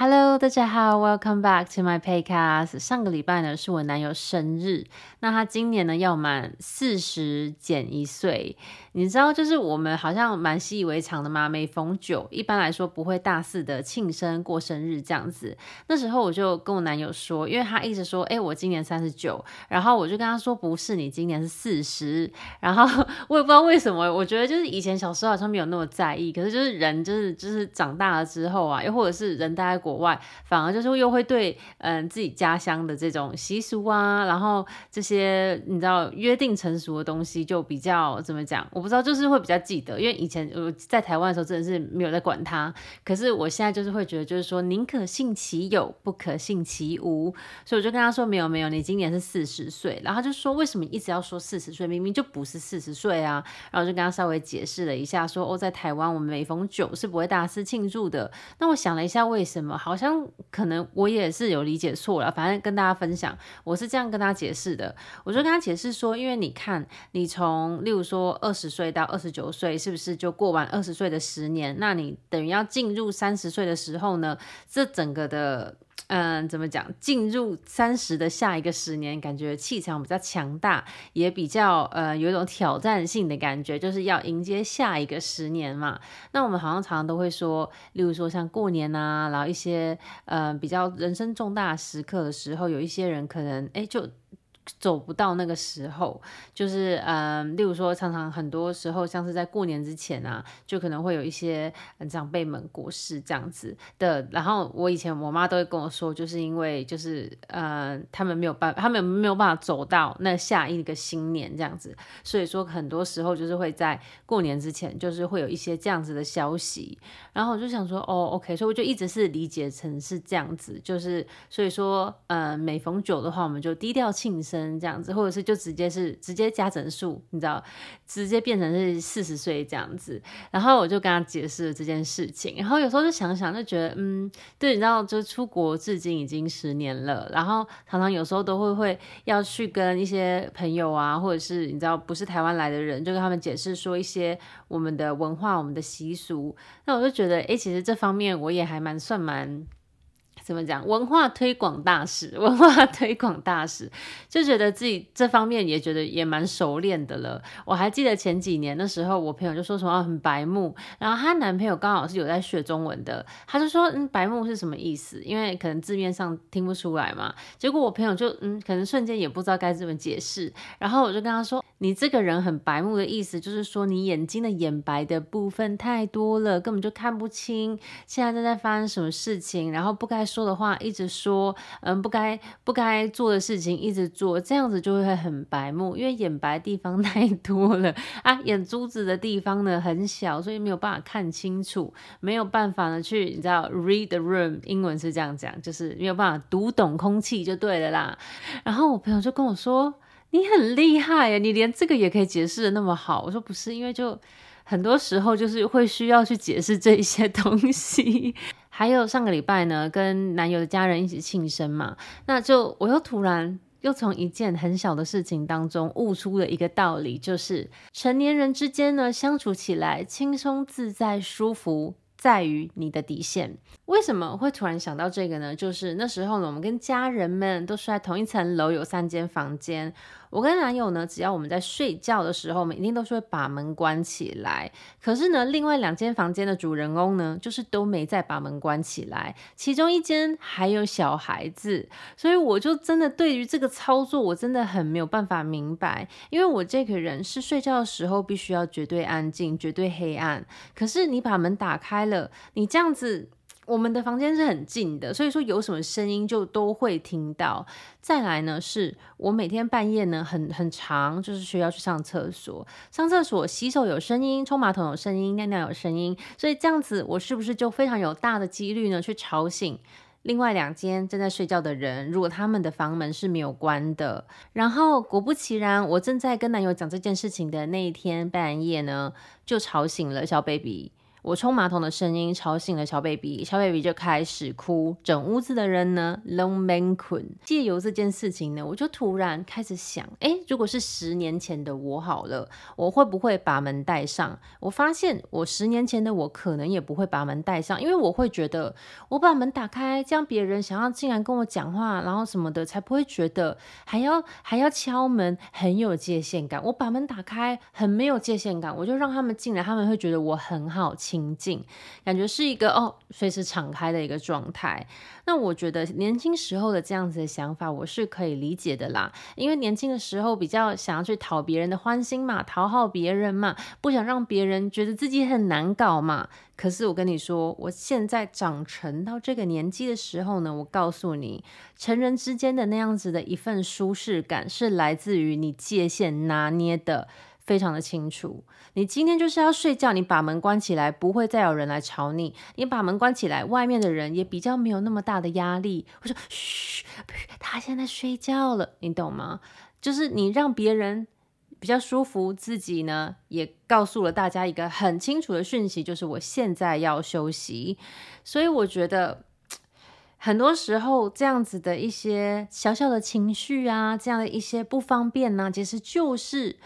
Hello，大家好，Welcome back to my podcast。上个礼拜呢是我男友生日，那他今年呢要满四十减一岁。你知道，就是我们好像蛮习以为常的嘛，每逢九，一般来说不会大肆的庆生过生日这样子。那时候我就跟我男友说，因为他一直说，哎、我今年三十九，然后我就跟他说，不是，你今年是四十。然后我也不知道为什么，我觉得就是以前小时候好像没有那么在意，可是就是人就是就是长大了之后啊，又或者是人待在国外，反而就是又会对嗯自己家乡的这种习俗啊，然后这些你知道约定成熟的东西就比较怎么讲，我不知道就是会比较记得，因为以前我在台湾的时候真的是没有在管它，可是我现在就是会觉得就是说宁可信其有，不可信其无，所以我就跟他说没有没有，你今年是四十岁，然后他就说为什么一直要说四十岁，明明就不是四十岁啊，然后就跟他稍微解释了一下说，说哦在台湾我们每逢九是不会大肆庆祝的，那我想了一下为什么。好像可能我也是有理解错了，反正跟大家分享，我是这样跟他解释的。我就跟他解释说，因为你看，你从例如说二十岁到二十九岁，是不是就过完二十岁的十年？那你等于要进入三十岁的时候呢，这整个的。嗯，怎么讲？进入三十的下一个十年，感觉气场比较强大，也比较呃有一种挑战性的感觉，就是要迎接下一个十年嘛。那我们好像常常都会说，例如说像过年啊，然后一些呃比较人生重大时刻的时候，有一些人可能哎就。走不到那个时候，就是嗯，例如说，常常很多时候，像是在过年之前啊，就可能会有一些长辈们过世这样子的。然后我以前我妈都会跟我说，就是因为就是嗯，他们没有办，他们没有办法走到那下一个新年这样子，所以说很多时候就是会在过年之前，就是会有一些这样子的消息。然后我就想说，哦，OK，所以我就一直是理解成是这样子，就是所以说，嗯，每逢九的话，我们就低调庆生。这样子，或者是就直接是直接加整数，你知道，直接变成是四十岁这样子。然后我就跟他解释了这件事情。然后有时候就想想，就觉得嗯，对，你知道，就出国至今已经十年了。然后常常有时候都会会要去跟一些朋友啊，或者是你知道不是台湾来的人，就跟他们解释说一些我们的文化、我们的习俗。那我就觉得，哎，其实这方面我也还蛮算蛮。怎么讲？文化推广大使，文化推广大使，就觉得自己这方面也觉得也蛮熟练的了。我还记得前几年的时候，我朋友就说什么很白目，然后她男朋友刚好是有在学中文的，他就说嗯，白目是什么意思？因为可能字面上听不出来嘛。结果我朋友就嗯，可能瞬间也不知道该怎么解释，然后我就跟他说，你这个人很白目的意思就是说你眼睛的眼白的部分太多了，根本就看不清现在正在发生什么事情，然后不该说。说的话一直说，嗯，不该不该做的事情一直做，这样子就会很白目，因为眼白地方太多了 啊，眼珠子的地方呢很小，所以没有办法看清楚，没有办法呢去，你知道，read the room，英文是这样讲，就是没有办法读懂空气就对了啦。然后我朋友就跟我说，你很厉害呀，你连这个也可以解释得那么好。我说不是，因为就很多时候就是会需要去解释这一些东西。还有上个礼拜呢，跟男友的家人一起庆生嘛，那就我又突然又从一件很小的事情当中悟出了一个道理，就是成年人之间呢，相处起来轻松自在舒服，在于你的底线。为什么会突然想到这个呢？就是那时候呢，我们跟家人们都睡在同一层楼，有三间房间。我跟男友呢，只要我们在睡觉的时候，我们一定都是会把门关起来。可是呢，另外两间房间的主人翁呢，就是都没再把门关起来。其中一间还有小孩子，所以我就真的对于这个操作，我真的很没有办法明白。因为我这个人是睡觉的时候必须要绝对安静、绝对黑暗。可是你把门打开了，你这样子。我们的房间是很近的，所以说有什么声音就都会听到。再来呢，是我每天半夜呢很很长，就是需要去上厕所，上厕所洗手有声音，冲马桶有声音，尿尿有声音，所以这样子我是不是就非常有大的几率呢去吵醒另外两间正在睡觉的人？如果他们的房门是没有关的，然后果不其然，我正在跟男友讲这件事情的那一天半夜呢，就吵醒了小 baby。我冲马桶的声音吵醒了小 baby，小 baby 就开始哭，整屋子的人呢拢免困。借由这件事情呢，我就突然开始想，诶，如果是十年前的我好了，我会不会把门带上？我发现我十年前的我可能也不会把门带上，因为我会觉得我把门打开，这样别人想要进来跟我讲话，然后什么的，才不会觉得还要还要敲门，很有界限感。我把门打开，很没有界限感，我就让他们进来，他们会觉得我很好亲。平静，感觉是一个哦，随时敞开的一个状态。那我觉得年轻时候的这样子的想法，我是可以理解的啦。因为年轻的时候比较想要去讨别人的欢心嘛，讨好别人嘛，不想让别人觉得自己很难搞嘛。可是我跟你说，我现在长成到这个年纪的时候呢，我告诉你，成人之间的那样子的一份舒适感，是来自于你界限拿捏的。非常的清楚，你今天就是要睡觉，你把门关起来，不会再有人来吵你。你把门关起来，外面的人也比较没有那么大的压力。我说，嘘，他现在睡觉了，你懂吗？就是你让别人比较舒服，自己呢也告诉了大家一个很清楚的讯息，就是我现在要休息。所以我觉得很多时候这样子的一些小小的情绪啊，这样的一些不方便呢、其实就是。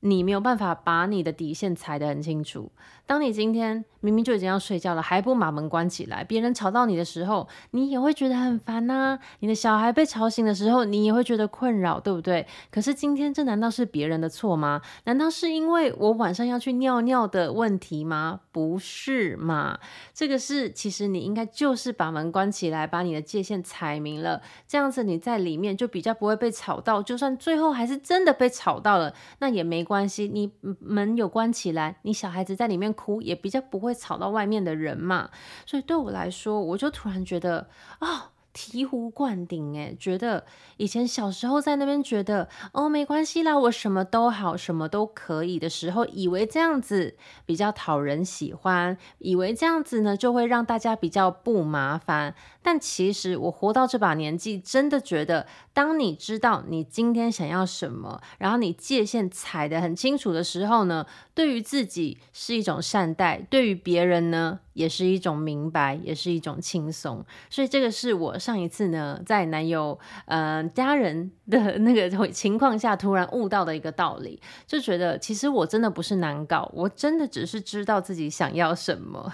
你没有办法把你的底线踩得很清楚。当你今天明明就已经要睡觉了，还不把门关起来，别人吵到你的时候，你也会觉得很烦呐。你的小孩被吵醒的时候，你也会觉得困扰，对不对？可是今天这难道是别人的错吗？难道是因为我晚上要去尿尿的问题吗？不是嘛？这个是其实你应该就是把门关起来，把你的界限踩明了，这样子你在里面就比较不会被吵到。就算最后还是真的被吵到了，那也没关系，你门有关起来，你小孩子在里面。哭也比较不会吵到外面的人嘛，所以对我来说，我就突然觉得啊。哦醍醐灌顶，诶，觉得以前小时候在那边觉得哦，没关系啦，我什么都好，什么都可以的时候，以为这样子比较讨人喜欢，以为这样子呢就会让大家比较不麻烦。但其实我活到这把年纪，真的觉得，当你知道你今天想要什么，然后你界限踩得很清楚的时候呢，对于自己是一种善待，对于别人呢，也是一种明白，也是一种轻松，所以这个是我上上一次呢，在男友呃家人的那个情况下突然悟到的一个道理，就觉得其实我真的不是难搞，我真的只是知道自己想要什么。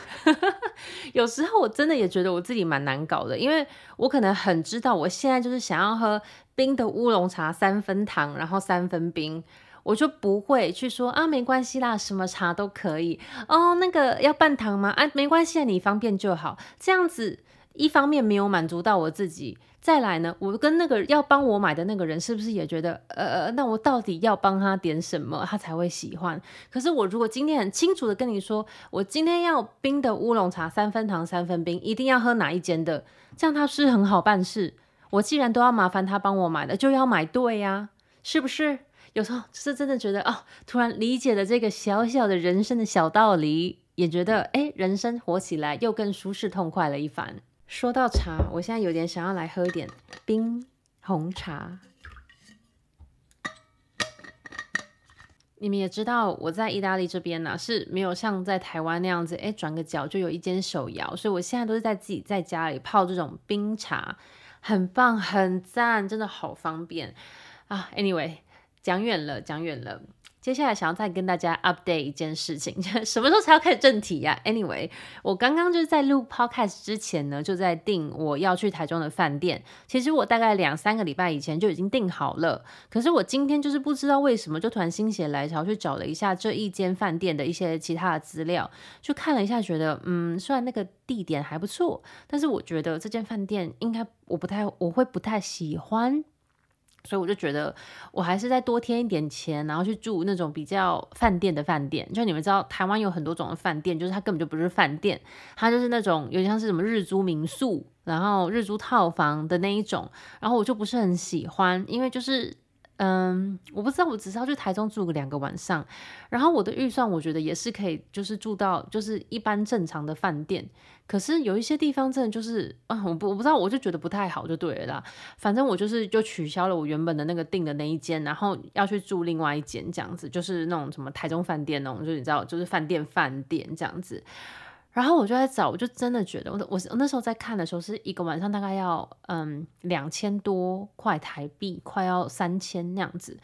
有时候我真的也觉得我自己蛮难搞的，因为我可能很知道我现在就是想要喝冰的乌龙茶，三分糖，然后三分冰。我就不会去说啊，没关系啦，什么茶都可以哦。那个要半糖吗？啊，没关系，你方便就好。这样子一方面没有满足到我自己，再来呢，我跟那个要帮我买的那个人是不是也觉得，呃，那我到底要帮他点什么，他才会喜欢？可是我如果今天很清楚的跟你说，我今天要冰的乌龙茶，三分糖，三分冰，一定要喝哪一间的，这样他是很好办事。我既然都要麻烦他帮我买的，就要买对呀，是不是？有时候是真的觉得哦，突然理解了这个小小的人生的小道理，也觉得哎，人生活起来又更舒适痛快了一番。说到茶，我现在有点想要来喝一点冰红茶。你们也知道，我在意大利这边呢、啊、是没有像在台湾那样子，哎，转个角就有一间手摇，所以我现在都是在自己在家里泡这种冰茶，很棒，很赞，真的好方便啊。Anyway。讲远了，讲远了。接下来想要再跟大家 update 一件事情，什么时候才要开始正题呀？Anyway，我刚刚就是在录 podcast 之前呢，就在订我要去台中的饭店。其实我大概两三个礼拜以前就已经订好了，可是我今天就是不知道为什么，就突然心血来潮去找了一下这一间饭店的一些其他的资料，就看了一下，觉得嗯，虽然那个地点还不错，但是我觉得这间饭店应该我不太，我会不太喜欢。所以我就觉得，我还是再多添一点钱，然后去住那种比较饭店的饭店。就你们知道，台湾有很多种的饭店，就是它根本就不是饭店，它就是那种有点像是什么日租民宿，然后日租套房的那一种。然后我就不是很喜欢，因为就是嗯，我不知道，我只是要去台中住个两个晚上，然后我的预算我觉得也是可以，就是住到就是一般正常的饭店。可是有一些地方真的就是啊，我不我不知道，我就觉得不太好，就对了啦。反正我就是就取消了我原本的那个订的那一间，然后要去住另外一间这样子，就是那种什么台中饭店那种，就你知道，就是饭店饭店这样子。然后我就在找，我就真的觉得，我我我那时候在看的时候，是一个晚上大概要嗯两千多块台币，快要三千那样子。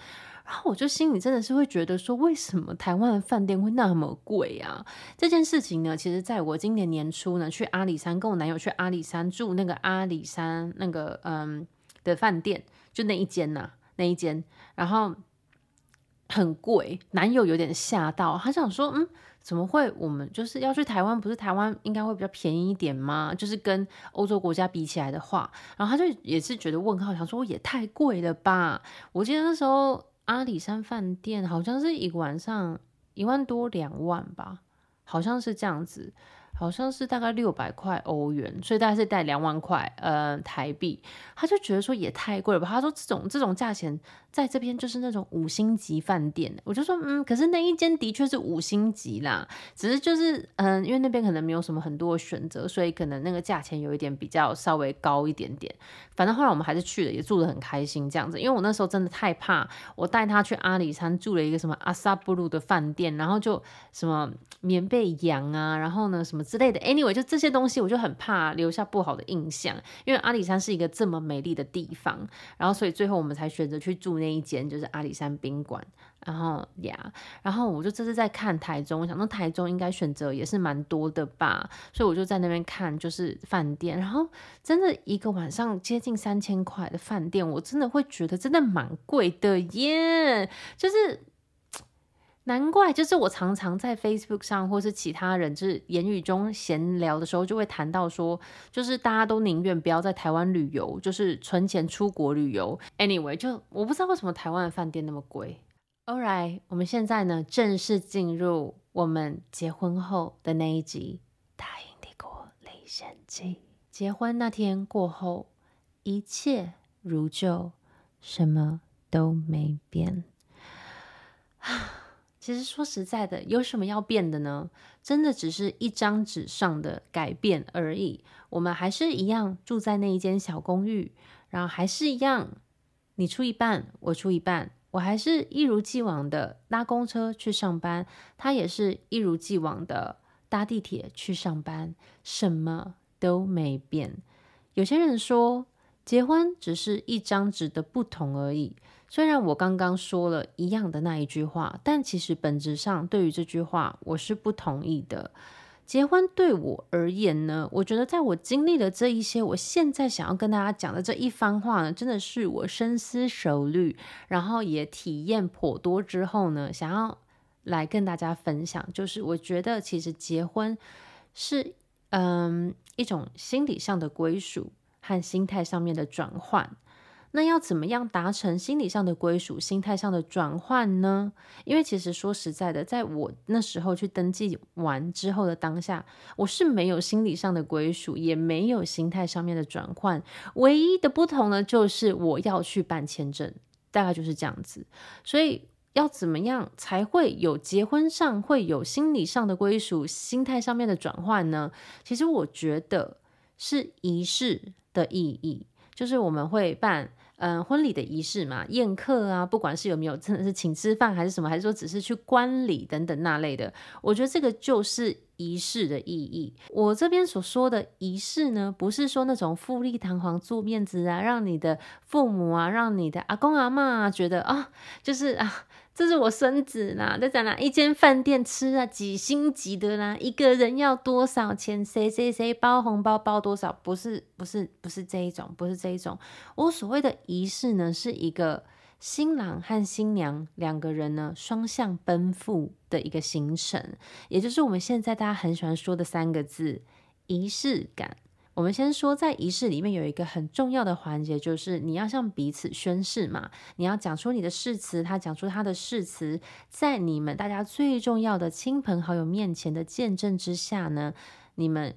然后我就心里真的是会觉得说，为什么台湾的饭店会那么贵啊？这件事情呢，其实在我今年年初呢去阿里山，跟我男友去阿里山住那个阿里山那个嗯的饭店，就那一间呐、那一间，然后很贵，男友有点吓到，他想说嗯。怎么会？我们就是要去台湾，不是台湾应该会比较便宜一点吗？就是跟欧洲国家比起来的话，然后他就也是觉得问号，想说也太贵了吧？我记得那时候阿里山饭店好像是一个晚上一万多两万吧，好像是这样子。好像是大概六百块欧元，所以大概是带两万块呃台币。他就觉得说也太贵了吧？他说这种这种价钱在这边就是那种五星级饭店。我就说嗯，可是那一间的确是五星级啦，只是就是嗯、因为那边可能没有什么很多的选择，所以可能那个价钱有一点比较稍微高一点点。反正后来我们还是去了，也住得很开心这样子。因为我那时候真的太怕，我带他去阿里山住了一个什么阿萨布鲁的饭店，然后就什么棉被羊啊，然后呢什么。之类的，anyway，就这些东西，我就很怕留下不好的印象，因为阿里山是一个这么美丽的地方，然后所以最后我们才选择去住那一间，就是阿里山宾馆。然后呀，然后我就这次在看台中，我想那台中应该选择也是蛮多的吧，所以我就在那边看，就是饭店，然后真的一个晚上接近三千块的饭店，我真的会觉得真的蛮贵的耶，就是。难怪，就是我常常在 Facebook 上，或是其他人就是言语中闲聊的时候，就会谈到说，就是大家都宁愿不要在台湾旅游，就是存钱出国旅游。Anyway，就我不知道为什么台湾的饭店那么贵。Alright，我们现在呢正式进入我们结婚后的那一集《大英帝国历险记》。结婚那天过后，一切如旧，什么都没变。其实说实在的，有什么要变的呢？真的只是一张纸上的改变而已。我们还是一样住在那一间小公寓，然后还是一样，你出一半，我出一半。我还是一如既往的搭公车去上班，他也是一如既往的搭地铁去上班，什么都没变。有些人说，结婚只是一张纸的不同而已。虽然我刚刚说了一样的那一句话，但其实本质上对于这句话我是不同意的。结婚对我而言呢，我觉得在我经历了这一些，我现在想要跟大家讲的这一番话呢，真的是我深思熟虑，然后也体验颇多之后呢，想要来跟大家分享。就是我觉得其实结婚是嗯一种心理上的归属和心态上面的转换。那要怎么样达成心理上的归属、心态上的转换呢？因为其实说实在的，在我那时候去登记完之后的当下，我是没有心理上的归属，也没有心态上面的转换。唯一的不同呢，就是我要去办签证，大概就是这样子。所以要怎么样才会有结婚上会有心理上的归属、心态上面的转换呢？其实我觉得是仪式的意义，就是我们会办。嗯，婚礼的仪式嘛，宴客啊，不管是有没有真的是请吃饭还是什么，还是说只是去观礼等等那类的，我觉得这个就是仪式的意义。我这边所说的仪式呢，不是说那种富丽堂皇、做面子啊，让你的父母啊，让你的阿公阿嬷啊觉得啊，就是啊。这是我孙子啦，在在哪一间饭店吃啊，几星级的啦，一个人要多少钱？谁谁谁包红包包多少？不是不是不是这一种，不是这一种。我所谓的仪式呢，是一个新郎和新娘两个人呢双向奔赴的一个行程，也就是我们现在大家很喜欢说的三个字：仪式感。我们先说，在仪式里面有一个很重要的环节，就是你要向彼此宣誓嘛，你要讲出你的誓词，他讲出他的誓词，在你们大家最重要的亲朋好友面前的见证之下呢，你们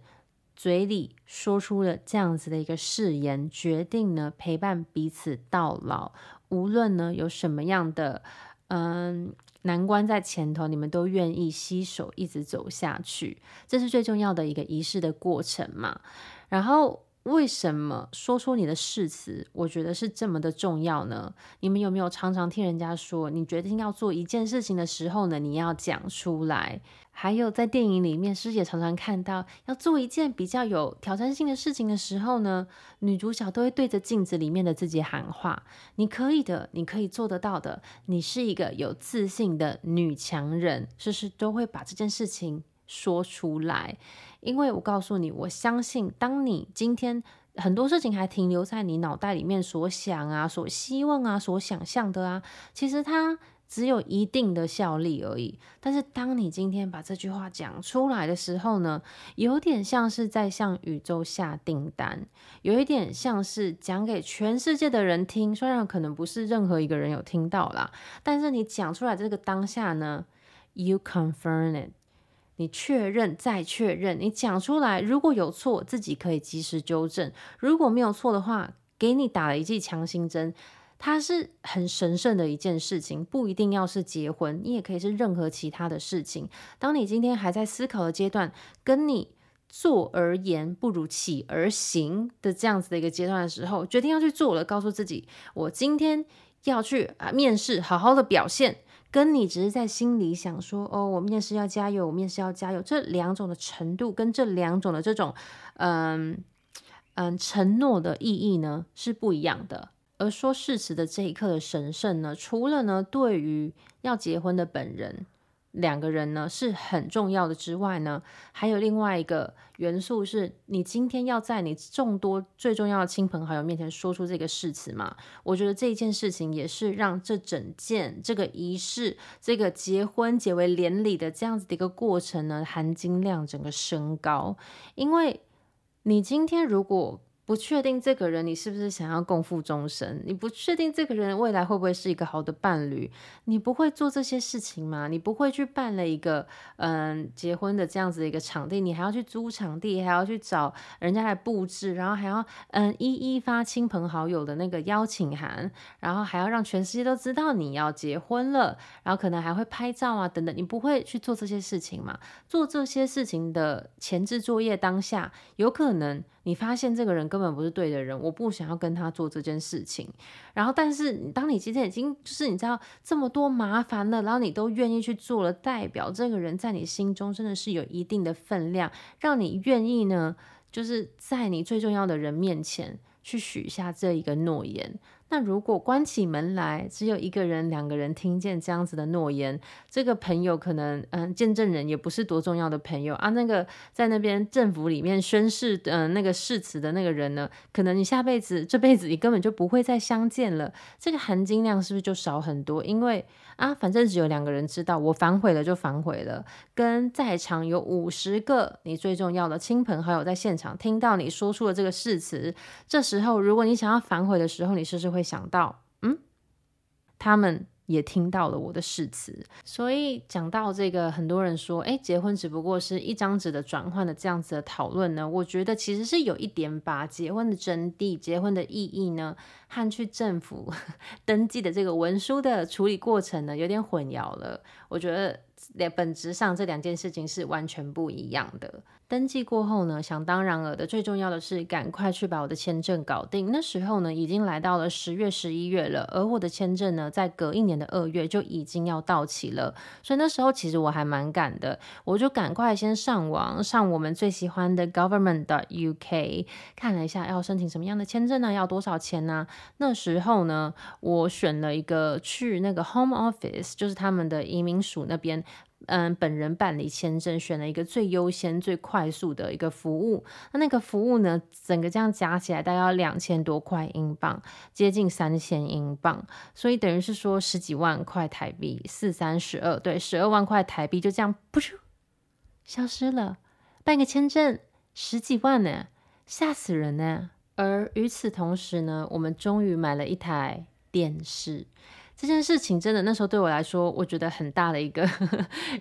嘴里说出了这样子的一个誓言，决定呢陪伴彼此到老，无论呢有什么样的嗯难关在前头，你们都愿意携手一直走下去，这是最重要的一个仪式的过程嘛。然后。为什么说出你的誓词，我觉得是这么的重要呢？你们有没有常常听人家说，你决定要做一件事情的时候呢，你要讲出来？还有在电影里面，师姐常常看到，要做一件比较有挑战性的事情的时候呢，女主角都会对着镜子里面的自己喊话：“你可以的，你可以做得到的，你是一个有自信的女强人。”是不是都会把这件事情说出来？因为我告诉你，我相信，当你今天很多事情还停留在你脑袋里面所想啊、所希望啊、所想象的啊，其实它只有一定的效力而已。但是，当你今天把这句话讲出来的时候呢，有点像是在向宇宙下订单，有一点像是讲给全世界的人听。虽然可能不是任何一个人有听到啦，但是你讲出来这个当下呢，You confirm it。你确认再确认，你讲出来，如果有错，自己可以及时纠正；如果没有错的话，给你打了一剂强心针。它是很神圣的一件事情，不一定要是结婚，你也可以是任何其他的事情。当你今天还在思考的阶段，跟你坐而言不如起而行的这样子的一个阶段的时候，决定要去做了，告诉自己，我今天要去啊面试，好好的表现。跟你只是在心里想说哦，我面试要加油，我面试要加油，这两种的程度跟这两种的这种嗯嗯承诺的意义呢是不一样的。而说誓词的这一刻的神圣呢，除了呢对于要结婚的本人。两个人呢是很重要的之外呢，还有另外一个元素是，你今天要在你众多最重要的亲朋好友面前说出这个誓词嘛？我觉得这一件事情也是让这整件这个仪式、这个结婚结为连理的这样子的一个过程呢，含金量整个升高，因为你今天如果。不确定这个人你是不是想要共赴终生？你不确定这个人未来会不会是一个好的伴侣？你不会做这些事情吗？你不会去办了一个嗯结婚的这样子的一个场地，你还要去租场地，还要去找人家来布置，然后还要嗯一一发亲朋好友的那个邀请函，然后还要让全世界都知道你要结婚了，然后可能还会拍照啊等等。你不会去做这些事情吗？做这些事情的前置作业当下，有可能。你发现这个人根本不是对的人，我不想要跟他做这件事情。然后，但是当你今天已经就是你知道这么多麻烦了，然后你都愿意去做了，代表这个人在你心中真的是有一定的分量，让你愿意呢，就是在你最重要的人面前去许下这一个诺言。那如果关起门来，只有一个人、两个人听见这样子的诺言，这个朋友可能，嗯，见证人也不是多重要的朋友啊。那个在那边政府里面宣誓，嗯，那个誓词的那个人呢，可能你下辈子、这辈子你根本就不会再相见了。这个含金量是不是就少很多？因为啊，反正只有两个人知道，我反悔了就反悔了。跟在场有五十个你最重要的亲朋好友在现场听到你说出了这个誓词，这时候如果你想要反悔的时候，你是不是会想到，嗯，他们也听到了我的誓词，所以讲到这个，很多人说，诶，结婚只不过是一张纸的转换的这样子的讨论呢，我觉得其实是有一点把结婚的真谛、结婚的意义呢，和去政府 登记的这个文书的处理过程呢，有点混淆了。我觉得本质上这两件事情是完全不一样的。登记过后呢，想当然尔的，最重要的是赶快去把我的签证搞定。那时候呢，已经来到了十月、十一月了，而我的签证呢，在隔一年的二月就已经要到期了。所以那时候其实我还蛮赶的，我就赶快先上网上我们最喜欢的 government.uk 看了一下要申请什么样的签证呢，要多少钱呢？那时候呢，我选了一个去那个 Home Office，就是他们的移民署那边。嗯，本人办理签证，选了一个最优先、最快速的一个服务。那那个服务呢，整个这样加起来大概要两千多块英镑，接近三千英镑，所以等于是说十几万块台币，四三十二，对，十二万块台币就这样噗咻消失了。办个签证十几万呢，吓死人呢。而与此同时呢，我们终于买了一台电视。这件事情真的那时候对我来说，我觉得很大的一个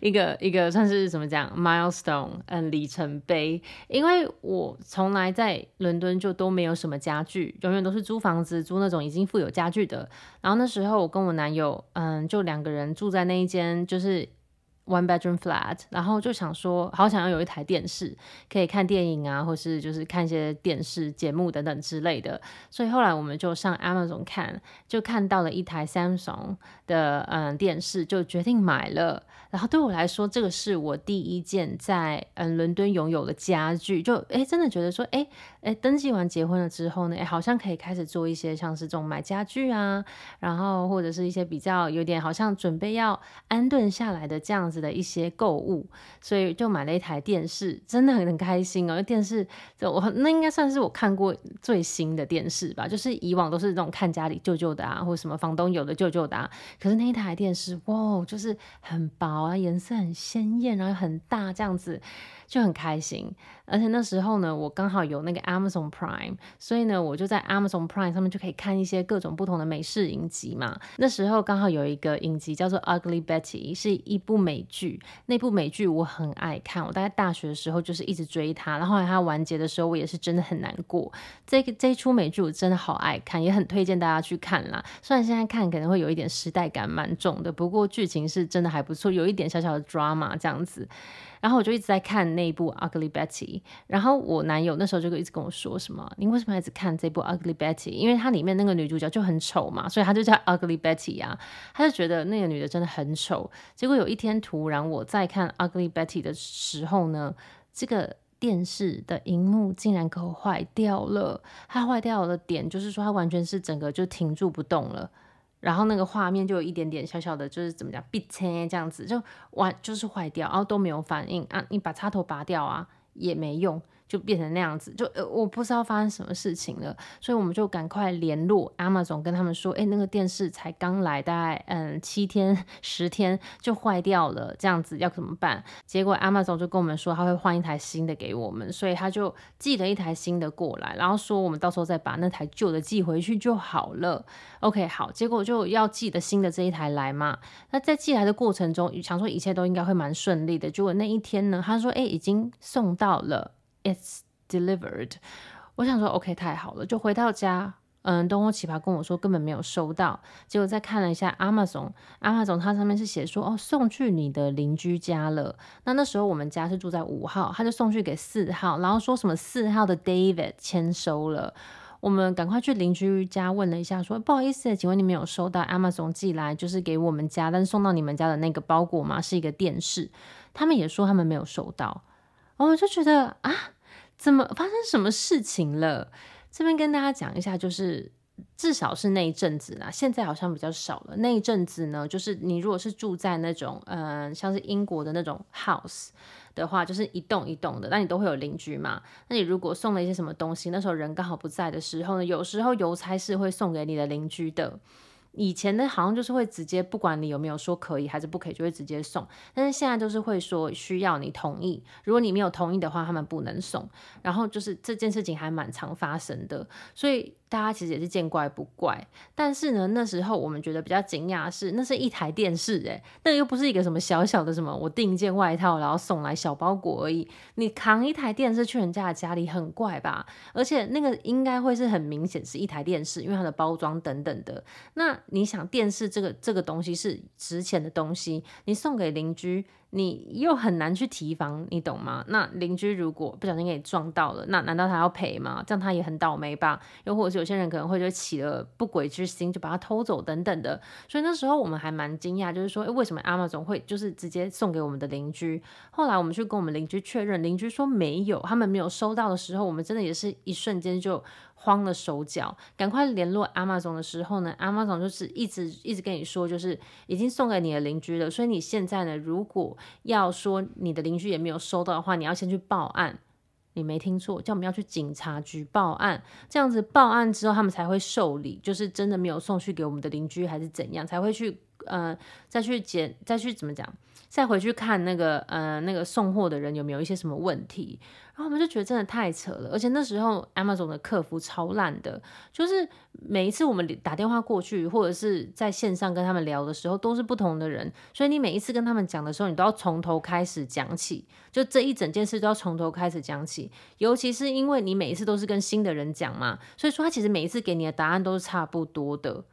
一个一个算是怎么讲 milestone，嗯，里程碑。因为我从来在伦敦就都没有什么家具，永远都是租房子，租那种已经富有家具的。然后那时候我跟我男友，嗯，就两个人住在那一间，就是。One bedroom flat，然后就想说，好想要有一台电视，可以看电影啊，或是就是看一些电视节目等等之类的。所以后来我们就上 Amazon 看，就看到了一台 Samsung 的嗯电视，就决定买了。然后对我来说，这个是我第一件在嗯伦敦拥有的家具，就哎真的觉得说，哎哎登记完结婚了之后呢，哎好像可以开始做一些像是这种买家具啊，然后或者是一些比较有点好像准备要安顿下来的这样的一些购物，所以就买了一台电视，真的很很开心哦。电视我那应该算是我看过最新的电视吧，就是以往都是那种看家里旧旧的啊，或者什么房东有的旧旧的啊。可是那一台电视，哇，就是很薄啊，颜色很鲜艳，然后很大这样子。就很开心，而且那时候呢，我刚好有那个 Amazon Prime，所以呢，我就在 Amazon Prime 上面就可以看一些各种不同的美式影集嘛。那时候刚好有一个影集叫做《Ugly Betty》，是一部美剧。那部美剧我很爱看，我大概大学的时候就是一直追它，然后后来它完结的时候，我也是真的很难过。这个这一出美剧我真的好爱看，也很推荐大家去看啦。虽然现在看可能会有一点时代感蛮重的，不过剧情是真的还不错，有一点小小的 drama 这样子。然后我就一直在看那一部《Ugly Betty》，然后我男友那时候就一直跟我说什么：“你为什么一直看这部《Ugly Betty》？因为它里面那个女主角就很丑嘛，所以他就叫 Ugly Betty 啊。他就觉得那个女的真的很丑。结果有一天突然我在看《Ugly Betty》的时候呢，这个电视的荧幕竟然给我坏掉了。它坏掉的点就是说，它完全是整个就停住不动了。”然后那个画面就有一点点小小的，就是怎么讲，闭切这样子，就完就是坏掉，然后都没有反应啊，你把插头拔掉啊也没用。就变成那样子，就呃，我不知道发生什么事情了，所以我们就赶快联络 Amazon，跟他们说，哎，那个电视才刚来，大概嗯七天十天就坏掉了，这样子要怎么办？结果 Amazon 就跟我们说，他会换一台新的给我们，所以他就寄了一台新的过来，然后说我们到时候再把那台旧的寄回去就好了。OK，好，结果就要寄的新的这一台来嘛，那在寄来的过程中，想说一切都应该会蛮顺利的，结果那一天呢，他说，哎，已经送到了。It's delivered。我想说，OK，太好了，就回到家。嗯，东欧奇葩跟我说根本没有收到。结果再看了一下 Amazon，Amazon 它上面是写说，哦，送去你的邻居家了。那那时候我们家是住在五号，他就送去给四号，然后说什么四号的 David 签收了。我们赶快去邻居家问了一下说，说不好意思，请问你们有收到 Amazon 寄来就是给我们家，但是送到你们家的那个包裹吗？是一个电视。他们也说他们没有收到。我就觉得啊，怎么发生什么事情了？这边跟大家讲一下，就是至少是那一阵子啦，现在好像比较少了。那一阵子呢，就是你如果是住在那种嗯、像是英国的那种 house 的话，就是一栋一栋的，那你都会有邻居嘛。那你如果送了一些什么东西，那时候人刚好不在的时候呢，有时候邮差是会送给你的邻居的。以前呢，好像就是会直接，不管你有没有说可以还是不可以，就会直接送。但是现在就是会说需要你同意，如果你没有同意的话，他们不能送。然后就是这件事情还蛮常发生的，所以。大家其实也是见怪不怪，但是呢，那时候我们觉得比较惊讶是，那是一台电视诶，那又不是一个什么小小的什么，我订一件外套然后送来小包裹而已。你扛一台电视去人家的家里很怪吧？而且那个应该会是很明显是一台电视，因为它的包装等等的。那你想，电视这个这个东西是值钱的东西，你送给邻居。你又很难去提防，你懂吗？那邻居如果不小心给你撞到了，那难道他要赔吗？这样他也很倒霉吧？又或者是有些人可能会就起了不轨之心，就把它偷走等等的。所以那时候我们还蛮惊讶，就是说，诶，为什么 Amazon 会就是直接送给我们的邻居？后来我们去跟我们邻居确认，邻居说没有，他们没有收到的时候，我们真的也是一瞬间就。慌了手脚，赶快联络 Amazon 的时候呢，Amazon 就是一直一直跟你说，就是已经送给你的邻居了。所以你现在呢，如果要说你的邻居也没有收到的话，你要先去报案。你没听错，叫我们要去警察局报案。这样子报案之后，他们才会受理，就是真的没有送去给我们的邻居，还是怎样，才会去呃再去检再去怎么讲，再回去看那个呃那个送货的人有没有一些什么问题。然后我们就觉得真的太扯了，而且那时候 Amazon 的客服超烂的，就是每一次我们打电话过去或者是在线上跟他们聊的时候，都是不同的人，所以你每一次跟他们讲的时候，你都要从头开始讲起，就这一整件事都要从头开始讲起。尤其是因为你每一次都是跟新的人讲嘛，所以说他其实每一次给你的答案都是差不多的。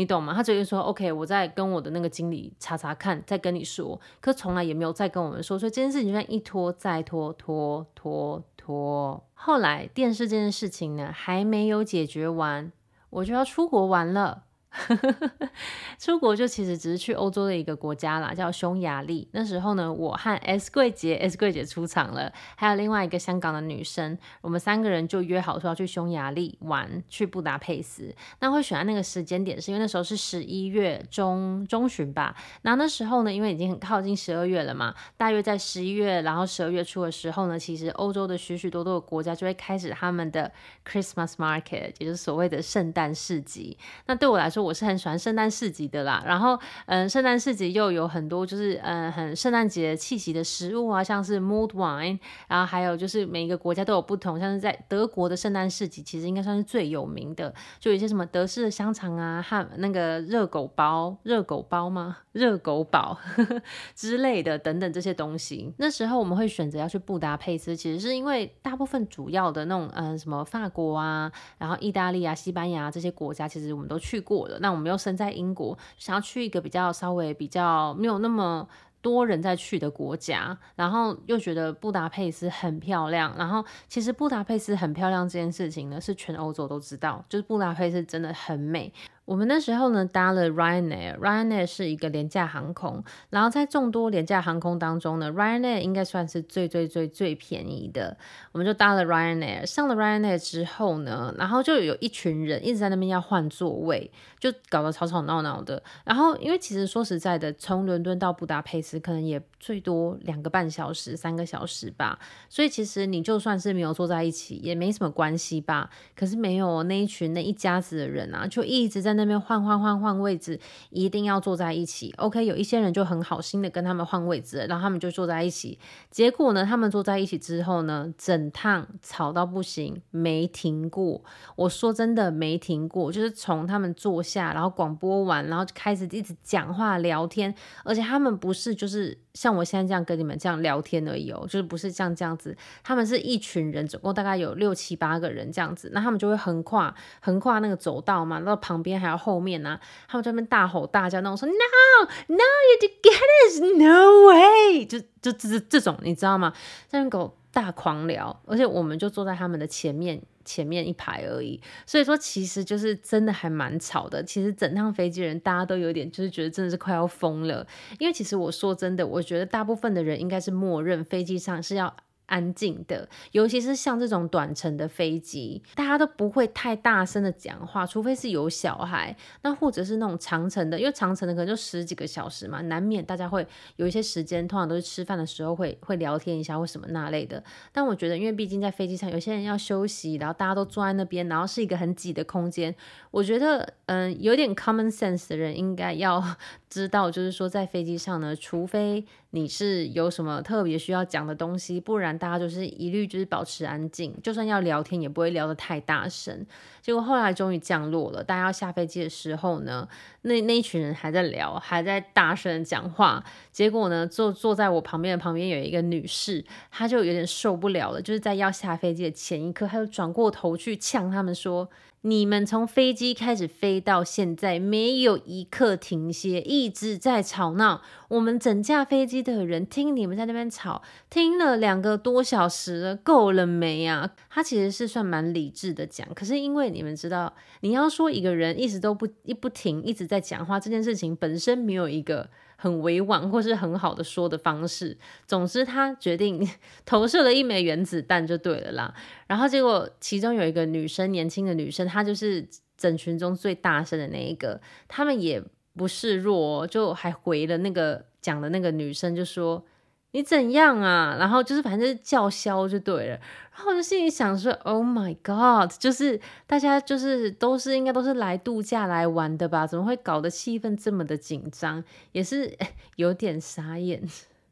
你懂吗？他直接说 OK，我再跟我的那个经理查查看，再跟你说。可从来也没有再跟我们说，所以这件事情就算一拖再拖，拖拖拖。后来电视这件事情呢，还没有解决完，我就要出国玩了。出国就其实只是去欧洲的一个国家啦，叫匈牙利。那时候呢，我和 S 柜姐，S 柜姐出场了，还有另外一个香港的女生，我们三个人就约好说要去匈牙利玩，去布达佩斯。那会选在那个时间点，是因为那时候是十一月中中旬吧。那那时候呢，因为已经很靠近十二月了嘛，大约在十一月，然后十二月初的时候呢，其实欧洲的许许多多的国家就会开始他们的 Christmas Market，也就是所谓的圣诞市集。那对我来说，我是很喜欢圣诞市集的啦，然后嗯，圣诞市集又有很多就是嗯很圣诞节气息的食物啊，像是 Mood wine，然后还有就是每一个国家都有不同，像是在德国的圣诞市集其实应该算是最有名的，就有一些什么德式的香肠啊，和那个热狗包、热狗包吗？热狗堡 之类的等等这些东西。那时候我们会选择要去布达佩斯，其实是因为大部分主要的那种嗯什么法国啊，然后意大利啊、西班牙这些国家，其实我们都去过。那我们又身在英国，想要去一个比较稍微比较没有那么多人在去的国家，然后又觉得布达佩斯很漂亮。然后其实布达佩斯很漂亮这件事情呢，是全欧洲都知道，就是布达佩斯真的很美。我们那时候呢搭了 Ryanair，Ryanair 是一个廉价航空，然后在众多廉价航空当中呢，Ryanair 应该算是最最最最便宜的。我们就搭了 Ryanair，上了 Ryanair 之后呢，然后就有一群人一直在那边要换座位，就搞得吵吵闹闹的。然后因为其实说实在的，从伦敦到布达佩斯可能也最多两个半小时、三个小时吧，所以其实你就算是没有坐在一起也没什么关系吧。可是没有那一群那一家子的人啊，就一直在那。边换换换换位置，一定要坐在一起。OK，有一些人就很好心的跟他们换位置，然后他们就坐在一起。结果呢，他们坐在一起之后呢，整趟吵到不行，没停过。我说真的没停过，就是从他们坐下，然后广播完，然后就开始一直讲话聊天，而且他们不是就是。像我现在这样跟你们这样聊天而已哦，就是不是像这样子，他们是一群人，总共大概有六七八个人这样子，那他们就会横跨横跨那个走道嘛，那旁边还有后面呢、啊，他们在那边大吼大叫，那种说 No No you to get us No way，就就这这种你知道吗？在那边给我大狂聊，而且我们就坐在他们的前面。前面一排而已，所以说其实就是真的还蛮吵的。其实整趟飞机人大家都有点就是觉得真的是快要疯了，因为其实我说真的，我觉得大部分的人应该是默认飞机上是要。安静的，尤其是像这种短程的飞机，大家都不会太大声的讲话，除非是有小孩，那或者是那种长程的，因为长程的可能就十几个小时嘛，难免大家会有一些时间，通常都是吃饭的时候会会聊天一下或什么那类的。但我觉得，因为毕竟在飞机上，有些人要休息，然后大家都坐在那边，然后是一个很挤的空间，我觉得，嗯，有点 common sense 的人应该要知道，就是说在飞机上呢，除非你是有什么特别需要讲的东西，不然。大家就是一律就是保持安静，就算要聊天也不会聊得太大声。结果后来终于降落了，大家要下飞机的时候呢，那那一群人还在聊，还在大声讲话。结果呢，坐坐在我旁边的旁边有一个女士，她就有点受不了了，就是在要下飞机的前一刻，她就转过头去呛他们说。你们从飞机开始飞到现在，没有一刻停歇，一直在吵闹。我们整架飞机的人听你们在那边吵，听了两个多小时了，够了没啊？他其实是算蛮理智的讲，可是因为你们知道，你要说一个人一直都不一不停一直在讲话，这件事情本身没有一个。很委婉或是很好的说的方式，总之他决定 投射了一枚原子弹就对了啦。然后结果其中有一个女生，年轻的女生，她就是整群中最大声的那一个。他们也不示弱，就还回了那个讲的那个女生，就说：“你怎样啊？然后就是反正叫嚣就对了。然后我就心里想说，Oh my God，就是大家就是都是应该都是来度假来玩的吧？怎么会搞得气氛这么的紧张？也是 有点傻眼。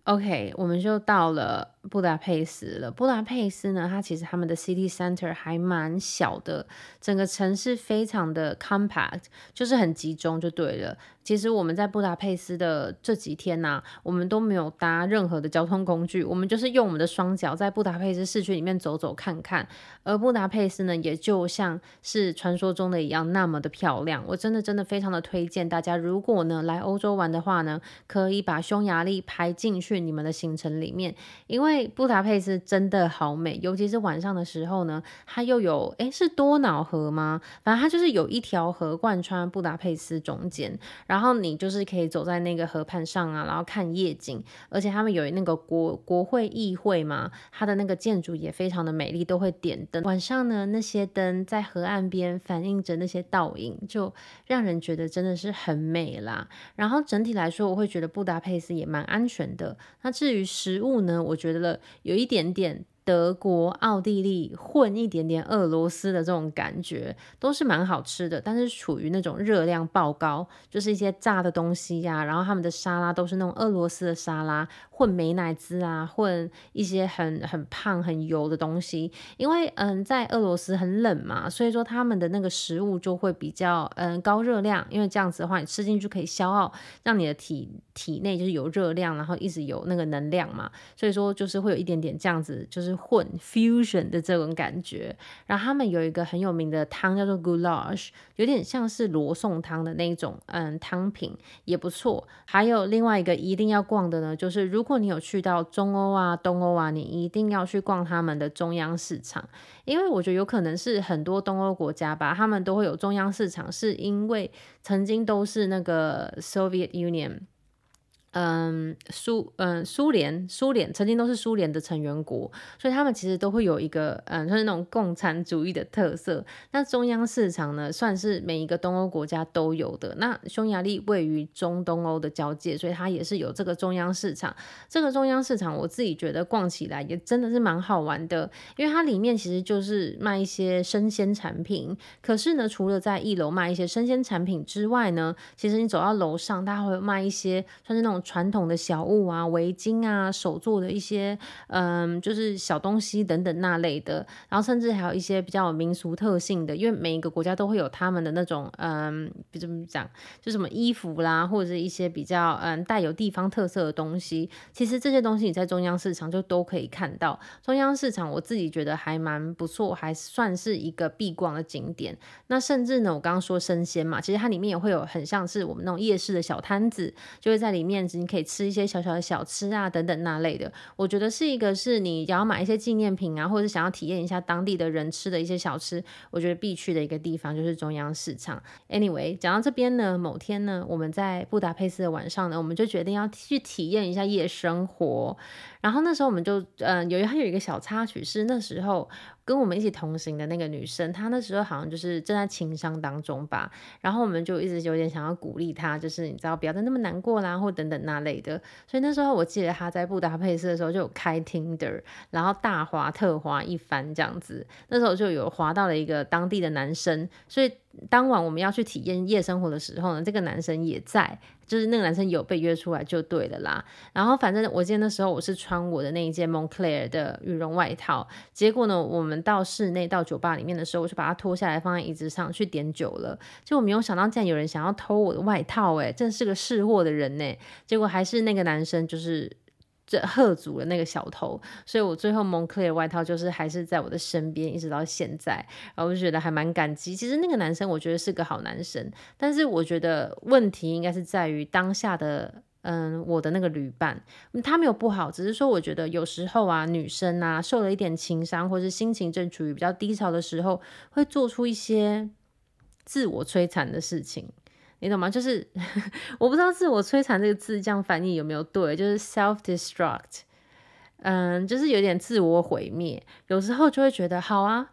OK，我们就到了布达佩斯了。布达佩斯呢，它其实他们的 city center 还蛮小的，整个城市非常的 compact，就是很集中就对了。其实我们在布达佩斯的这几天呢、我们都没有搭任何的交通工具，我们就是用我们的双脚在布达佩斯市区里面走走看看。而布达佩斯呢，也就像是传说中的一样，那么的漂亮。我真的真的非常的推荐大家，如果呢来欧洲玩的话呢，可以把匈牙利排进去你们的行程里面，因为布达佩斯真的好美，尤其是晚上的时候呢，它又有诶，是多瑙河吗？反正它就是有一条河贯穿布达佩斯中间，然后。然后你就是可以走在那个河畔上啊，然后看夜景，而且他们有那个国国会议会嘛，它的那个建筑也非常的美丽，都会点灯。晚上呢，那些灯在河岸边反映着那些倒影，就让人觉得真的是很美啦。然后整体来说，我会觉得布达佩斯也蛮安全的。那至于食物呢，我觉得有一点点。德国、奥地利混一点点俄罗斯的这种感觉，都是蛮好吃的，但是处于那种热量爆高，就是一些炸的东西呀、然后他们的沙拉都是那种俄罗斯的沙拉，混美乃滋啊，混一些很很胖很油的东西。因为嗯，在俄罗斯很冷嘛，所以说他们的那个食物就会比较嗯高热量，因为这样子的话，你吃进去可以消耗，让你的体体内就是有热量，然后一直有那个能量嘛，所以说就是会有一点点这样子，就是。混 fusion 的这种感觉，然后他们有一个很有名的汤叫做 goulash，有点像是罗宋汤的那种，嗯，汤品也不错。还有另外一个一定要逛的呢，就是如果你有去到中欧啊、东欧啊，你一定要去逛他们的中央市场，因为我觉得有可能是很多东欧国家吧，他们都会有中央市场，是因为曾经都是那个 Soviet Union。嗯，苏嗯苏联苏联曾经都是苏联的成员国，所以他们其实都会有一个嗯，就是那种共产主义的特色。那中央市场呢，算是每一个东欧国家都有的。那匈牙利位于中东欧的交界，所以它也是有这个中央市场。这个中央市场，我自己觉得逛起来也真的是蛮好玩的，因为它里面其实就是卖一些生鲜产品。可是呢，除了在一楼卖一些生鲜产品之外呢，其实你走到楼上，它会卖一些算是那种。传统的小物啊，围巾啊，手做的一些，嗯，就是小东西等等那类的，然后甚至还有一些比较有民俗特性的，因为每一个国家都会有他们的那种，嗯，比怎么讲，就什么衣服啦，或者是一些比较，嗯，带有地方特色的东西。其实这些东西你在中央市场就都可以看到。中央市场我自己觉得还蛮不错，还算是一个必逛的景点。那甚至呢，我刚刚说生鲜嘛，其实它里面也会有很像是我们那种夜市的小摊子，就会在里面。你可以吃一些小小的小吃啊，等等那类的。我觉得是一个是你要买一些纪念品啊，或者是想要体验一下当地的人吃的一些小吃，我觉得必去的一个地方就是中央市场。Anyway，讲到这边呢，某天呢，我们在布达佩斯的晚上呢，我们就决定要去体验一下夜生活。然后那时候我们就，嗯，有还有一个小插曲是那时候。跟我们一起同行的那个女生，她那时候好像就是正在情伤当中吧，然后我们就一直有点想要鼓励她，就是你知道不要再那么难过啦，或等等那类的。所以那时候我记得她在布达佩斯的时候就有开 Tinder，然后大滑特滑一番这样子。那时候就有滑到了一个当地的男生，所以当晚我们要去体验夜生活的时候呢，这个男生也在。就是那个男生有被约出来就对了啦，然后反正我记得那时候我是穿我的那一件 Moncler 的羽绒外套，结果呢，我们到室内到酒吧里面的时候，我就把它脱下来放在椅子上去点酒了，结果没有想到竟然有人想要偷我的外套，诶，真是个识货的人呢，结果还是那个男生就是。这吓阻了那个小偷，所以我最后蒙克的外套就是还是在我的身边，一直到现在，然后我就觉得还蛮感激。其实那个男生我觉得是个好男生，但是我觉得问题应该是在于当下的，嗯，我的那个旅伴，他没有不好，只是说我觉得有时候啊，女生啊受了一点情伤，或是心情正处于比较低潮的时候，会做出一些自我摧残的事情。你懂吗？就是 我不知道“自我摧残”这个字这样翻译有没有对，就是 self-destruct，嗯，就是有点自我毁灭。有时候就会觉得，好啊，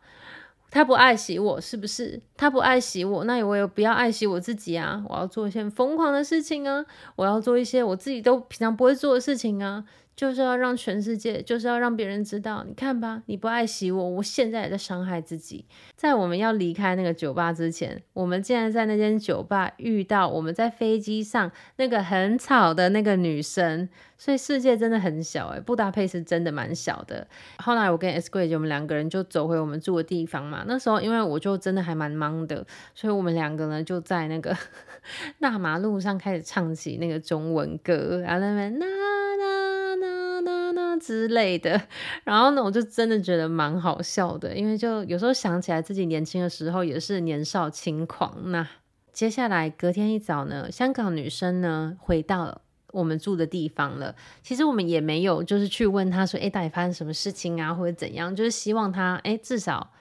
他不爱惜我，是不是？他不爱惜我，那我也不要爱惜我自己啊！我要做一些疯狂的事情啊！我要做一些我自己都平常不会做的事情啊！就是要让全世界，就是要让别人知道，你看吧，你不爱惜我，我现在也在伤害自己。在我们要离开那个酒吧之前，我们竟然在那间酒吧遇到我们在飞机上那个很吵的那个女生。所以世界真的很小诶，布达佩斯真的蛮小的。后来我跟 S 贵姐我们两个人就走回我们住的地方嘛。那时候因为我就真的还蛮忙的，所以我们两个呢就在那个 大马路上开始唱起那个中文歌，然后那边那。之类的，然后呢，我就真的觉得蛮好笑的，因为就有时候想起来自己年轻的时候也是年少轻狂。那接下来隔天一早呢，香港女生呢回到了我们住的地方了。其实我们也没有就是去问他说，哎，到底发生什么事情啊，或者怎样，就是希望他哎至少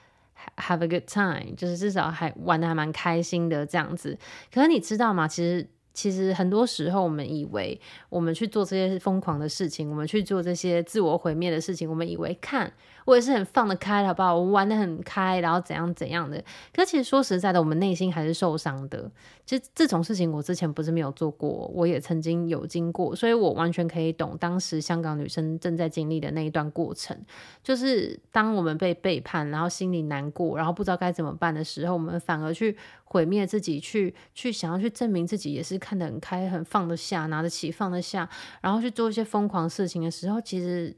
have a good time，就是至少还玩的还蛮开心的这样子。可是你知道吗？其实。其实很多时候，我们以为我们去做这些疯狂的事情，我们去做这些自我毁灭的事情，我们以为看。我也是很放得开，好不好？我玩得很开，然后怎样怎样的。可其实说实在的，我们内心还是受伤的。其实这种事情我之前不是没有做过，我也曾经有经过，所以我完全可以懂当时香港女生正在经历的那一段过程。就是当我们被背叛，然后心里难过，然后不知道该怎么办的时候，我们反而去毁灭自己，去去想要去证明自己也是看得很开、很放得下、拿得起、放得下，然后去做一些疯狂事情的时候，其实。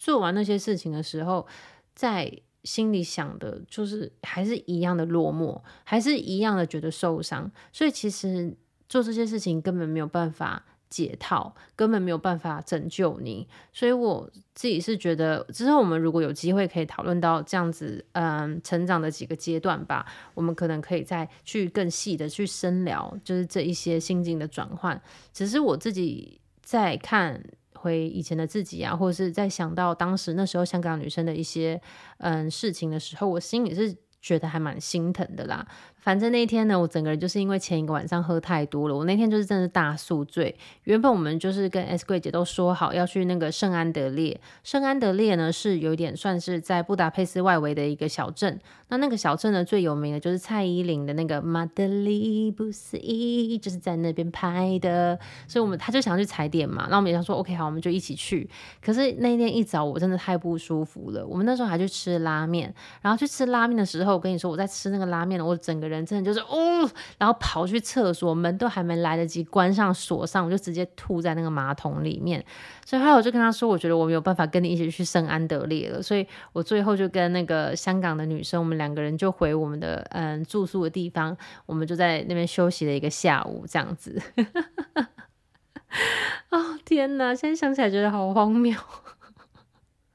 做完那些事情的时候，在心里想的就是还是一样的落寞，还是一样的觉得受伤。所以其实做这些事情根本没有办法解套，根本没有办法拯救你。所以我自己是觉得，之后我们如果有机会可以讨论到这样子，嗯，成长的几个阶段吧，我们可能可以再去更细的去深聊，就是这一些心境的转换。只是我自己在看。回以前的自己啊，或者是在想到当时那时候香港女生的一些嗯事情的时候，我心里是觉得还蛮心疼的啦。反正那一天呢，我整个人就是因为前一个晚上喝太多了，我那天就是真的大宿醉。原本我们就是跟 S 柜姐都说好要去那个圣安德烈，圣安德烈呢是有点算是在布达佩斯外围的一个小镇。那那个小镇呢最有名的就是蔡依林的那个《马德里不思议》，就是在那边拍的。所以我们他就想要去踩点嘛，那我们也想说 OK 好，我们就一起去。可是那天一早我真的太不舒服了，我们那时候还去吃拉面，然后去吃拉面的时候，我跟你说我在吃那个拉面，我整个人。真的就是哦，然后跑去厕所，门都还没来得及关上锁上，我就直接吐在那个马桶里面。所以后来我就跟他说，我觉得我没有办法跟你一起去圣安德烈了。所以我最后就跟那个香港的女生，我们两个人就回我们的嗯住宿的地方，我们就在那边休息了一个下午，这样子。哦天哪，现在想起来觉得好荒谬。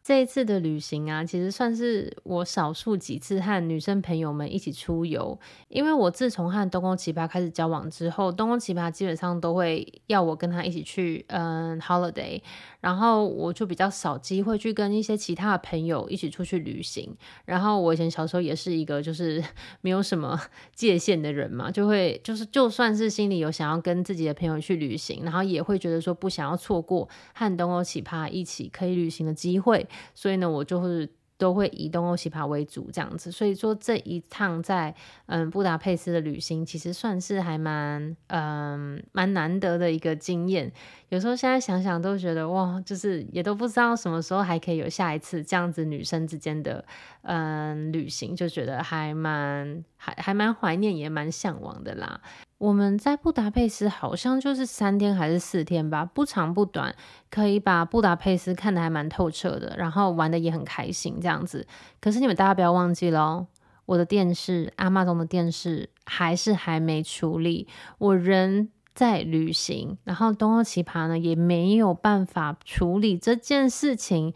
这一次的旅行啊，其实算是我少数几次和女生朋友们一起出游。因为我自从和东宫奇葩开始交往之后，东宫奇葩基本上都会要我跟他一起去，嗯，holiday。然后我就比较少机会去跟一些其他的朋友一起出去旅行。然后我以前小时候也是一个就是 没有什么 界限的人嘛，就会就是就算是心里有想要跟自己的朋友去旅行，然后也会觉得说不想要错过和东宫奇葩一起可以旅行的机会。所以呢，我就是都会以东欧奇葩为主这样子。所以说这一趟在嗯布达佩斯的旅行，其实算是还蛮嗯蛮难得的一个经验。有时候现在想想都觉得哇，就是也都不知道什么时候还可以有下一次这样子女生之间的嗯旅行，就觉得还蛮还还蛮怀念，也蛮向往的啦。我们在布达佩斯好像就是三天还是四天吧，不长不短，可以把布达佩斯看得还蛮透彻的，然后玩得也很开心这样子。可是你们大家不要忘记咯，我的电视，Amazon 的电视还是还没处理，我人在旅行，然后东欧奇葩呢也没有办法处理这件事情。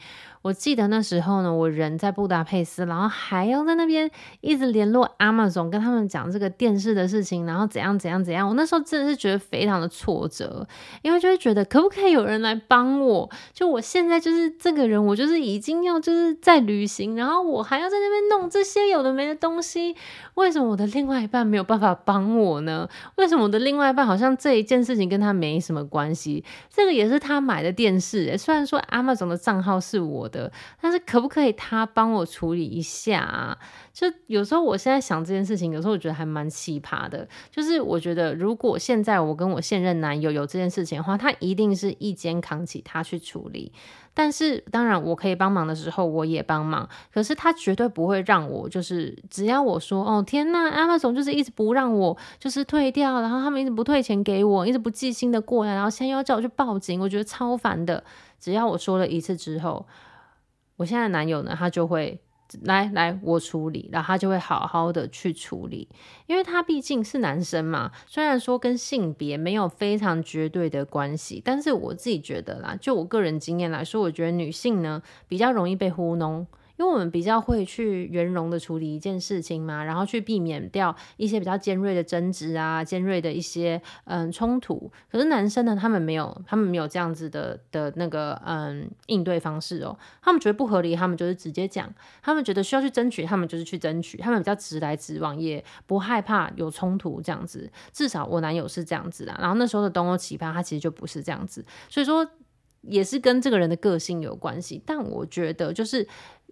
我记得那时候呢，我人在布达佩斯，然后还要在那边一直联络 Amazon，跟他们讲这个电视的事情，然后怎样怎样怎样。我那时候真的是觉得非常的挫折，因为就会觉得可不可以有人来帮我？就我现在就是这个人，我就是已经要就是在旅行，然后我还要在那边弄这些有的没的东西，为什么我的另外一半没有办法帮我呢？为什么我的另外一半好像这一件事情跟他没什么关系？这个也是他买的电视，虽然说 Amazon 的账号是我的。但是可不可以他帮我处理一下啊？就有时候我现在想这件事情，有时候我觉得还蛮奇葩的。就是我觉得，如果现在我跟我现任男友有这件事情的话，他一定是一肩扛起他去处理。但是当然，我可以帮忙的时候，我也帮忙。可是他绝对不会让我，就是只要我说哦天呐，Amazon 就是一直不让我就是退掉，然后他们一直不退钱给我，一直不寄新的过来，然后现在又要叫我去报警，我觉得超烦的。只要我说了一次之后，我现在男友呢，他就会。来来，我处理，然后他就会好好的去处理，因为他毕竟是男生嘛。虽然说跟性别没有非常绝对的关系，但是我自己觉得啦，就我个人经验来说，我觉得女性呢比较容易被糊弄。因为我们比较会去圆融的处理一件事情嘛，然后去避免掉一些比较尖锐的争执啊，尖锐的一些嗯冲突。可是男生呢，他们没有，他们没有这样子的的那个嗯应对方式哦。他们觉得不合理，他们就是直接讲；他们觉得需要去争取，他们就是去争取。他们比较直来直往，也不害怕有冲突这样子。至少我男友是这样子啦。然后那时候的东欧奇葩，他其实就不是这样子。所以说也是跟这个人的个性有关系。但我觉得就是。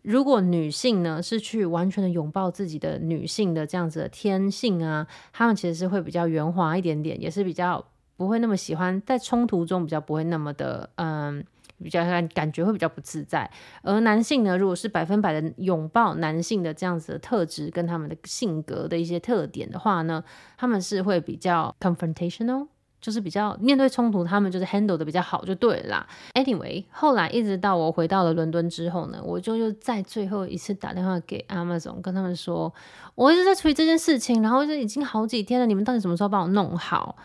如果女性呢是去完全的拥抱自己的女性的这样子的天性啊，她们其实是会比较圆滑一点点，也是比较不会那么喜欢在冲突中比较不会那么的嗯，比较感感觉会比较不自在。而男性呢，如果是百分百的拥抱男性的这样子的特质跟他们的性格的一些特点的话呢，他们是会比较 confrontational。就是比较面对冲突，他们就是 handle 的比较好，就对了啦。Anyway，后来一直到我回到了伦敦之后呢，我就又在最后一次打电话给 Amazon，跟他们说，我一直在处理这件事情，然后就已经好几天了，你们到底什么时候帮我弄好？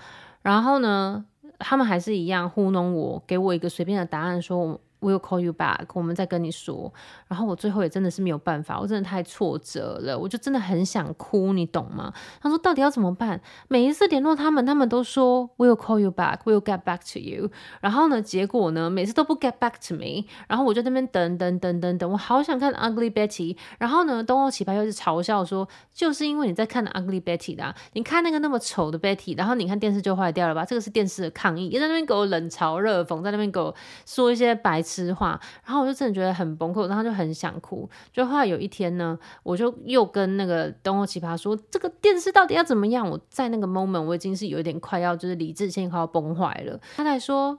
然后呢，他们还是一样糊弄我，给我一个随便的答案，说。We'll call you back，我们再跟你说。然后我最后也真的是没有办法，我真的太挫折了，我就真的很想哭，你懂吗？他说到底要怎么办？每一次联络他们，他们都说 We'll call you back，We'll get back to you。然后呢，结果呢，每次都不 get back to me。然后我就在那边等等等等等，我好想看 Ugly Betty。然后呢，东欧奇葩又是嘲笑说，就是因为你在看 Ugly Betty 的啊，你看那个那么丑的 Betty，然后你看电视就坏掉了吧？这个是电视的抗议，也在那边给我冷嘲热讽，在那边给我说一些白痴。实话，然后我就真的觉得很崩溃，然后就很想哭。就后来有一天呢，我就又跟那个东欧奇葩说：“这个电视到底要怎么样？”我在那个 moment 我已经是有一点快要就是理智线快要崩坏了。他才说：“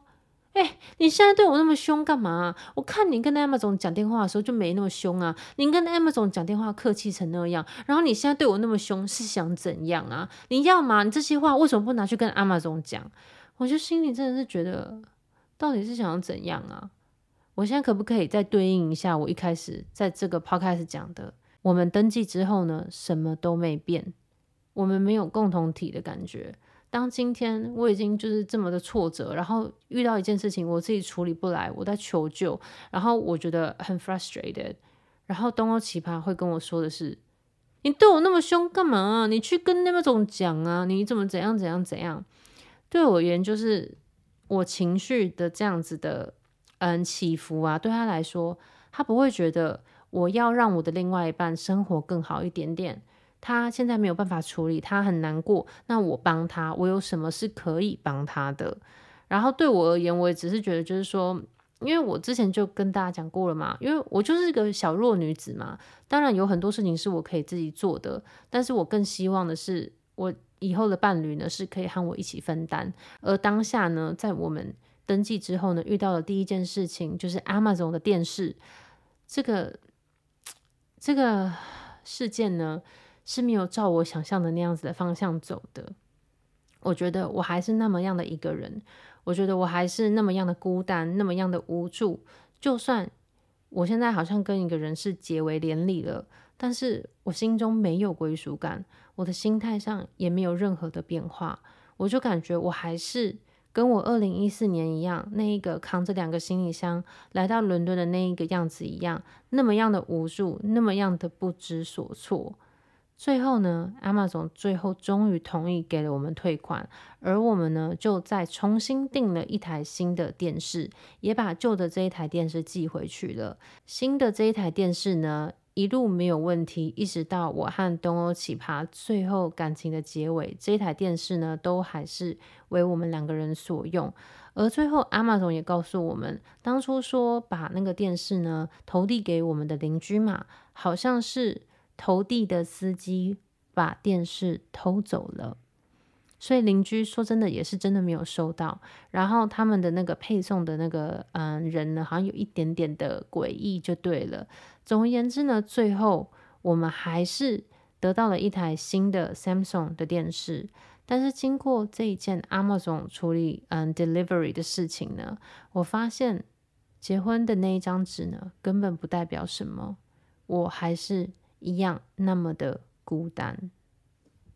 哎、你现在对我那么凶干嘛？我看你跟 Emma 总讲电话的时候就没那么凶啊，你跟 Emma 总讲电话客气成那样，然后你现在对我那么凶是想怎样啊？你要吗？你这些话为什么不拿去跟 Emma 总讲？我就心里真的是觉得，到底是想要怎样啊？”我现在可不可以再对应一下我一开始在这个 podcast 讲的？我们登记之后呢，什么都没变，我们没有共同体的感觉。当今天我已经就是这么的挫折，然后遇到一件事情我自己处理不来，我在求救，然后我觉得很 frustrated，然后东欧奇葩会跟我说的是：“你对我那么凶干嘛？你去跟那种讲啊，你怎么怎样怎样怎样？”对我而言，就是我情绪的这样子的。嗯，起伏啊，对他来说，他不会觉得我要让我的另外一半生活更好一点点。他现在没有办法处理，他很难过。那我帮他，我有什么是可以帮他的？然后对我而言，我也只是觉得，就是说，因为我之前就跟大家讲过了嘛，因为我就是一个小弱女子嘛。当然有很多事情是我可以自己做的，但是我更希望的是，我以后的伴侣呢是可以和我一起分担。而当下呢，在我们。登记之后呢，遇到的第一件事情就是 Amazon 的电视，这个这个事件呢是没有照我想象的那样子的方向走的。我觉得我还是那么样的一个人，我觉得我还是那么样的孤单，那么样的无助。就算我现在好像跟一个人是结为连理了，但是我心中没有归属感，我的心态上也没有任何的变化，我就感觉我还是。跟我二零一四年一样，那一个扛着两个行李箱来到伦敦的那一个样子一样，那么样的无助，那么样的不知所措。最后呢阿玛总最后终于同意给了我们退款，而我们呢，就再重新订了一台新的电视，也把旧的这一台电视寄回去了。新的这一台电视呢，一路没有问题，一直到我和东欧奇葩最后感情的结尾，这台电视呢都还是为我们两个人所用。而最后，Amazon 也告诉我们，当初说把那个电视呢投递给我们的邻居嘛，好像是投递的司机把电视偷走了。所以邻居说真的也是真的没有收到，然后他们的那个配送的那个嗯人呢，好像有一点点的诡异就对了。总而言之呢，最后我们还是得到了一台新的 Samsung 的电视，但是经过这一件 Amazon 处理嗯 delivery 的事情呢，我发现结婚的那一张纸呢，根本不代表什么，我还是一样那么的孤单。